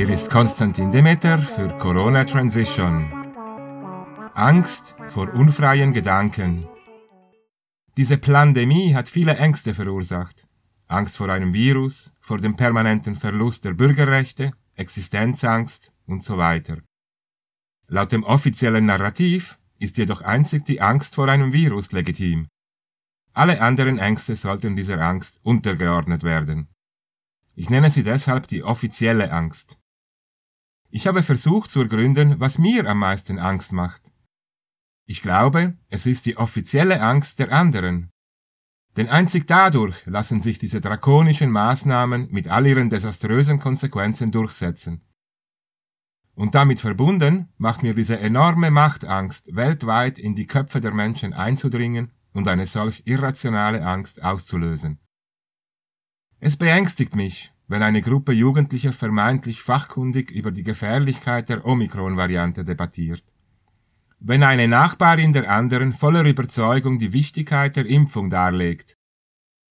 Hier ist Konstantin Demeter für Corona Transition. Angst vor unfreien Gedanken. Diese Pandemie hat viele Ängste verursacht. Angst vor einem Virus, vor dem permanenten Verlust der Bürgerrechte, Existenzangst und so weiter. Laut dem offiziellen Narrativ ist jedoch einzig die Angst vor einem Virus legitim. Alle anderen Ängste sollten dieser Angst untergeordnet werden. Ich nenne sie deshalb die offizielle Angst. Ich habe versucht zu ergründen, was mir am meisten Angst macht. Ich glaube, es ist die offizielle Angst der anderen. Denn einzig dadurch lassen sich diese drakonischen Maßnahmen mit all ihren desaströsen Konsequenzen durchsetzen. Und damit verbunden macht mir diese enorme Machtangst weltweit in die Köpfe der Menschen einzudringen und eine solch irrationale Angst auszulösen. Es beängstigt mich, wenn eine Gruppe Jugendlicher vermeintlich fachkundig über die Gefährlichkeit der Omikron-Variante debattiert. Wenn eine Nachbarin der anderen voller Überzeugung die Wichtigkeit der Impfung darlegt.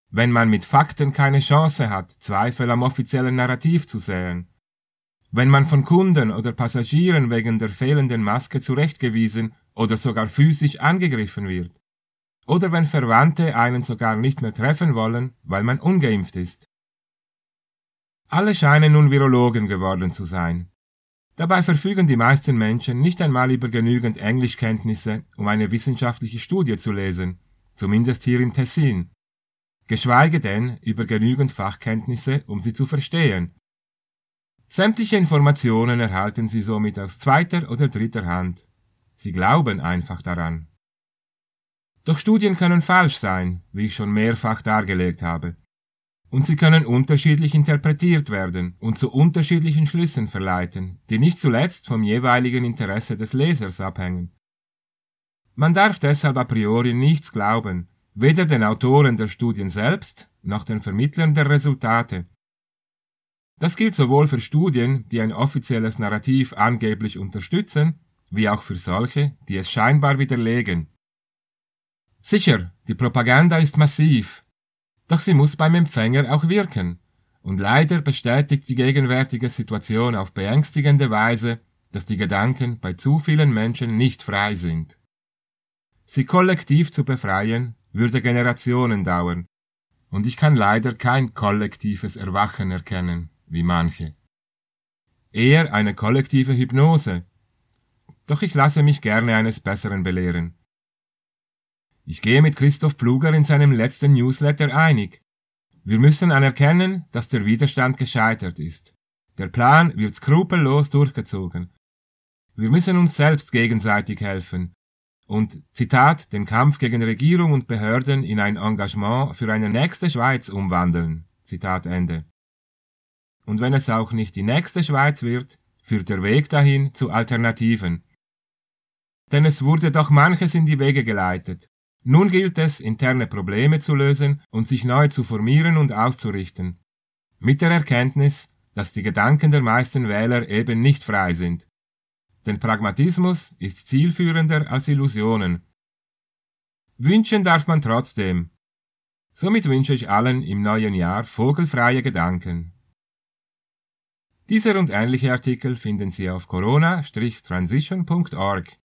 Wenn man mit Fakten keine Chance hat, Zweifel am offiziellen Narrativ zu säen. Wenn man von Kunden oder Passagieren wegen der fehlenden Maske zurechtgewiesen oder sogar physisch angegriffen wird. Oder wenn Verwandte einen sogar nicht mehr treffen wollen, weil man ungeimpft ist. Alle scheinen nun Virologen geworden zu sein. Dabei verfügen die meisten Menschen nicht einmal über genügend Englischkenntnisse, um eine wissenschaftliche Studie zu lesen, zumindest hier im Tessin, geschweige denn über genügend Fachkenntnisse, um sie zu verstehen. Sämtliche Informationen erhalten sie somit aus zweiter oder dritter Hand. Sie glauben einfach daran. Doch Studien können falsch sein, wie ich schon mehrfach dargelegt habe und sie können unterschiedlich interpretiert werden und zu unterschiedlichen Schlüssen verleiten, die nicht zuletzt vom jeweiligen Interesse des Lesers abhängen. Man darf deshalb a priori nichts glauben, weder den Autoren der Studien selbst noch den Vermittlern der Resultate. Das gilt sowohl für Studien, die ein offizielles Narrativ angeblich unterstützen, wie auch für solche, die es scheinbar widerlegen. Sicher, die Propaganda ist massiv, doch sie muss beim Empfänger auch wirken. Und leider bestätigt die gegenwärtige Situation auf beängstigende Weise, dass die Gedanken bei zu vielen Menschen nicht frei sind. Sie kollektiv zu befreien, würde Generationen dauern, und ich kann leider kein kollektives Erwachen erkennen, wie manche. Eher eine kollektive Hypnose. Doch ich lasse mich gerne eines Besseren belehren. Ich gehe mit Christoph Pfluger in seinem letzten Newsletter einig. Wir müssen anerkennen, dass der Widerstand gescheitert ist. Der Plan wird skrupellos durchgezogen. Wir müssen uns selbst gegenseitig helfen und, Zitat, den Kampf gegen Regierung und Behörden in ein Engagement für eine nächste Schweiz umwandeln. Zitat Ende. Und wenn es auch nicht die nächste Schweiz wird, führt der Weg dahin zu Alternativen. Denn es wurde doch manches in die Wege geleitet, nun gilt es, interne Probleme zu lösen und sich neu zu formieren und auszurichten. Mit der Erkenntnis, dass die Gedanken der meisten Wähler eben nicht frei sind. Denn Pragmatismus ist zielführender als Illusionen. Wünschen darf man trotzdem. Somit wünsche ich allen im neuen Jahr vogelfreie Gedanken. Dieser und ähnliche Artikel finden Sie auf corona-transition.org.